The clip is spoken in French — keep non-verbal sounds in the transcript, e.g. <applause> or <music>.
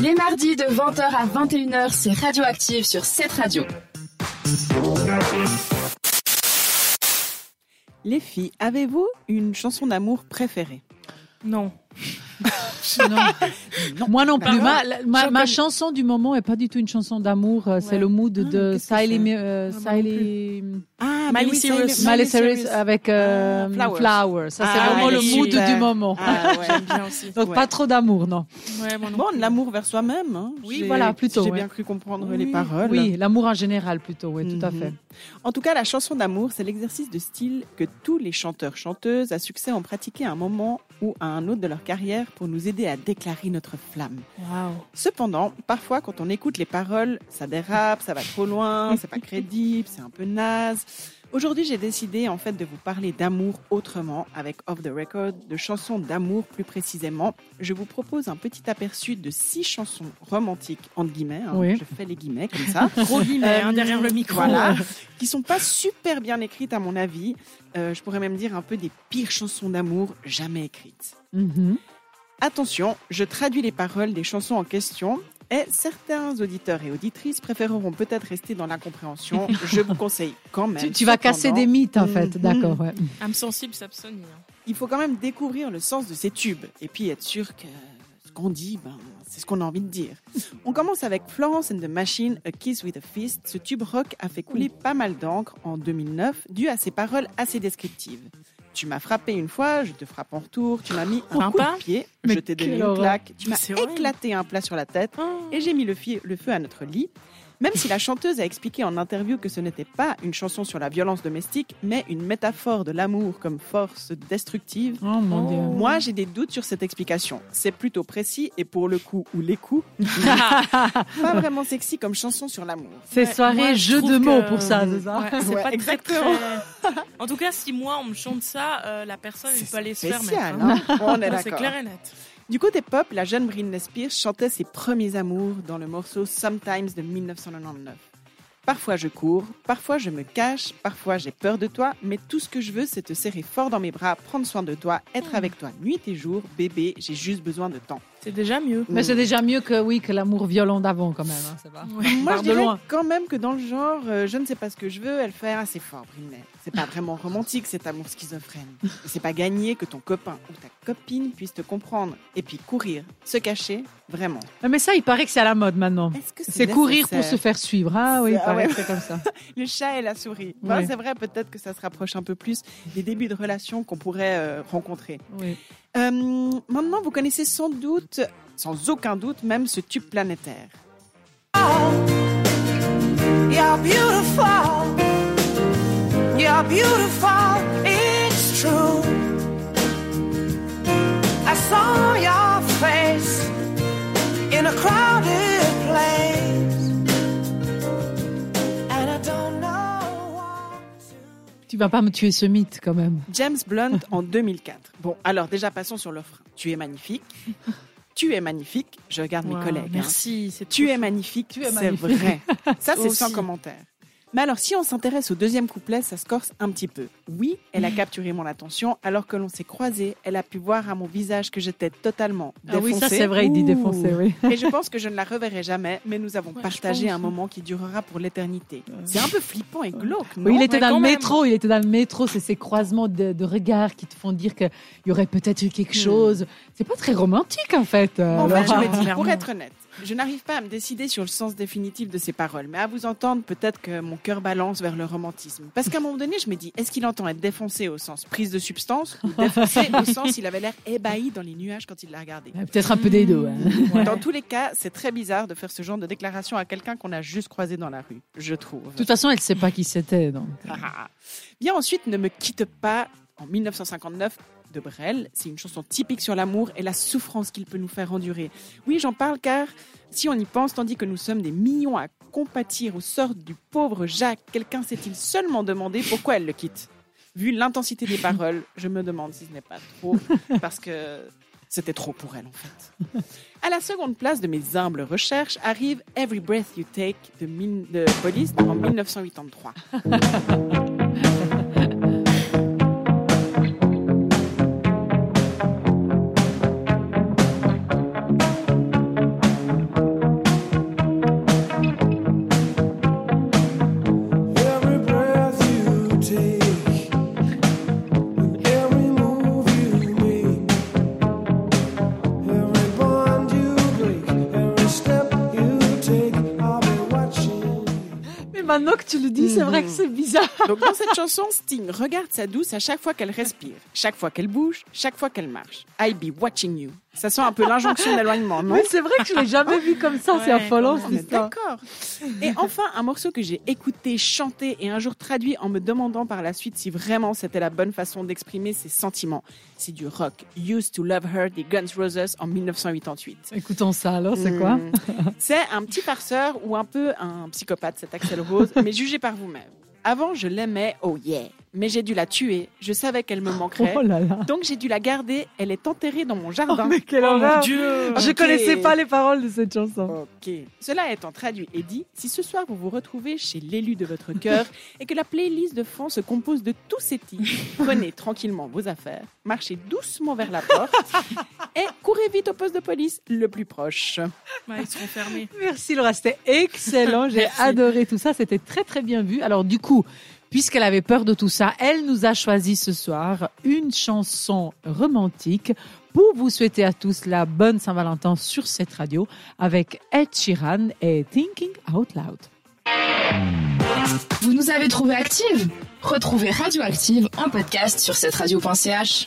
Les mardis de 20h à 21h, c'est Radioactive sur cette radio. Les filles, avez-vous une chanson d'amour préférée? Non. Non. Moi non plus. Ma, ma, ma, chanson du moment est pas du tout une chanson d'amour. euh, C'est Ouais. le mood Ah, de Siley, euh, Ah, Siley- Ah, Miley Cyrus. Miley Cyrus avec euh, Ah, Flowers. Flowers. Ça, c'est Ah, vraiment le mood super. du moment. Ah, ouais. <laughs> J'aime bien aussi. Donc ouais. pas trop d'amour, non. Bon, l'amour vers soi-même. hein. Oui, J'ai- voilà, plutôt, J'ai ouais. bien cru comprendre Oui, les paroles. Oui, l'amour en général plutôt, oui, tout à Mhm. fait. En tout cas, la chanson d'amour, c'est l'exercice de style que tous les chanteurs, chanteuses à succès ont pratiqué à un moment ou à un autre de leur carrière pour nous aider à déclarer notre flamme. Wow. Cependant, parfois, quand on écoute les paroles, ça dérape, ça va trop loin, <laughs> c'est pas crédible, c'est un peu naze. Aujourd'hui, j'ai décidé en fait de vous parler d'amour autrement, avec Off the Record, de chansons d'amour plus précisément. Je vous propose un petit aperçu de six chansons romantiques, entre guillemets, hein, Oui. je fais les guillemets comme ça, <laughs> Gros guillemets Euh, hein, derrière le micro. voilà, <laughs> qui sont pas super bien écrites à mon avis. Euh, je pourrais même dire un peu des pires chansons d'amour jamais écrites. Mhm. Attention, je traduis les paroles des chansons en question et certains auditeurs et auditrices préféreront peut-être rester dans l'incompréhension. <laughs> Je vous conseille quand même. Tu, tu vas casser des mythes, en fait. Mhm. D'accord, ouais. Âme sensible s'abstenir. Il faut quand même découvrir le sens de ces tubes et puis être sûr que ce qu'on dit, ben, c'est ce qu'on a envie de dire. On commence avec Florence and the Machine, A Kiss with a Fist. Ce tube rock a fait couler pas mal d'encre en 2009 dû à ses paroles assez descriptives. Tu m'as frappé une fois, je te frappe en retour. Tu m'as mis un coup Sympa. de pied, Mais je t'ai donné une claque. Tu m'as éclaté un plat sur la tête Oh. et j'ai mis le feu à notre lit. Même si la chanteuse a expliqué en interview que ce n'était pas une chanson sur la violence domestique, mais une métaphore de l'amour comme force destructive, Oh mon Oh. Dieu. moi j'ai des doutes sur cette explication. C'est plutôt précis et pour le coup ou les coups, <laughs> pas vraiment sexy comme chanson sur l'amour. C'est Ouais, soirée moi, jeu de mots que- pour ça, c'est ça Ouais, c'est Ouais, pas très, exactement. très- En tout cas, si moi on me chante ça, euh, la personne elle peut aller se faire mettre. hein. hein. On est Ça, C'est clair et net. Du côté pop, la jeune Britney Spears chantait ses premiers amours dans le morceau Sometimes de 1999. Parfois je cours, parfois je me cache, parfois j'ai peur de toi, mais tout ce que je veux c'est te serrer fort dans mes bras, prendre soin de toi, être avec toi nuit et jour, bébé, j'ai juste besoin de temps. C'est déjà mieux. Mais c'est déjà mieux que, oui, que l'amour violent d'avant, quand même. hein, c'est pas. Ouais. Moi je dirais loin. quand même que dans le genre, euh, je ne sais pas ce que je veux, elle fait assez fort Britney. C'est pas vraiment romantique cet amour schizophrène. C'est pas gagné que ton copain ou ta copine puisse te comprendre et puis courir, se cacher, vraiment. Mais ça, il paraît que c'est à la mode maintenant. C'est courir pour se faire suivre. Ah oui, il Ah paraît ouais. que c'est comme ça. <laughs> Le chat et la souris. Enfin. C'est vrai, peut-être que ça se rapproche un peu plus des débuts de relations qu'on pourrait euh, rencontrer. Oui. Euh, maintenant, vous connaissez sans doute, sans aucun doute, même ce tube planétaire. Vas pas me tuer ce mythe, quand même. James Blunt en 2004. Bon, alors déjà, passons sur le frein. Tu es magnifique. <laughs> Tu es magnifique. Je regarde mes collègues. hein. Merci. Tu es magnifique, Tu es c'est vrai. Ça, c'est sans commentaire. Mais alors, si on s'intéresse au deuxième couplet, ça se corse un petit peu. Oui, elle a capturé mon attention, alors que l'on s'est croisés, elle a pu voir à mon visage que j'étais totatalement Ah oui, défoncée. ça c'est vrai, il dit Ouh. défoncer, oui. Et je pense que je ne la reverrai jamais, mais nous avons Ouais, partagé un moment qui durera pour l'éternité. C'est un peu flippant et glauque, non Oui, il était dans le même. métro, il était dans le métro, c'est ces croisements de, de regards qui te font dire qu'il y aurait peut-être eu quelque Hmm. chose. C'est pas très romantique en fait. euh, je Laura. me dis, pour être honnête, je n'arrive pas à me décider sur le sens définitif de ces paroles, mais à vous entendre, peut-être que mon cœur balance vers le romantisme. Parce qu'à un moment donné, je me dis, est-ce qu'il entend être défoncé au sens prise de substance ou défoncé au <laughs> sens il avait l'air ébahi dans les nuages quand il l'a regardé? Peut-être un peu des deux. hein. Ouais. Dans tous les cas, c'est très bizarre de faire ce genre de déclaration à quelqu'un qu'on a juste croisé dans la rue, je trouve. De toute façon, elle sait pas qui c'était. Donc. Ah, ah, ah. Bien ensuite, Ne me quitte pas en 1959 de Brel. C'est une chanson typique sur l'amour et la souffrance qu'il peut nous faire endurer. Oui, j'en parle car si on y pense, tandis que nous sommes des millions à compatir au sort du pauvre Jacques, quelqu'un s'est-il seulement demandé pourquoi elle le quitte? Vu l'intensité des paroles, je me demande si ce n'est pas trop, <laughs> parce que c'était trop pour elle en fait. À la seconde place de mes humbles recherches arrive Every Breath You Take de, Min- de Police en 1983. <laughs> Maintenant que tu le dis, c'est vrai que c'est bizarre. Donc dans cette chanson, Sting regarde sa douce à chaque fois qu'elle respire, chaque fois qu'elle bouge, chaque fois qu'elle marche. I be watching you. Ça sent un peu l'injonction d'éloignement, non? Mais c'est vrai que je l'ai jamais vu comme ça, c'est Ouais, affolant comment On cette. D'accord. Et enfin, un morceau que j'ai écouté, chanté et un jour traduit en me demandant par la suite si vraiment c'était la bonne façon d'exprimer ses sentiments. C'est du rock. Used to Love Her des Guns Roses en 1988. Écoutons ça alors, c'est quoi? Hmm. C'est un petit farceur ou un peu un psychopathe, cet Axel Rose, <laughs> mais jugez par vous-même. Avant, je l'aimais, oh yeah. Mais j'ai dû la tuer. Je savais qu'elle me manquerait. Oh là là. Donc j'ai dû la garder. Elle est enterrée dans mon Oh, jardin. mais quelle Oh mon dieu Je connaissais pas les paroles de cette chanson. Ok. Cela étant traduit et dit, si ce soir vous vous retrouvez chez l'élu de votre cœur <laughs> et que la playlist de fond se compose de tous ces titres, prenez tranquillement vos affaires, marchez doucement vers la porte et courez vite au poste de police le plus proche. Ouais, ils seront fermés. Merci Laura, c'était excellent. J'ai <laughs> adoré tout ça. C'était très très bien vu. Alors du coup, puisqu'elle avait peur de tout ça, elle nous a choisi ce soir une chanson romantique pour vous souhaiter à tous la bonne Saint-Valentin sur cette radio avec Ed Sheeran et Thinking Out Loud. Vous nous avez trouvé active Retrouvez Radioactive en podcast sur cette radio.ch.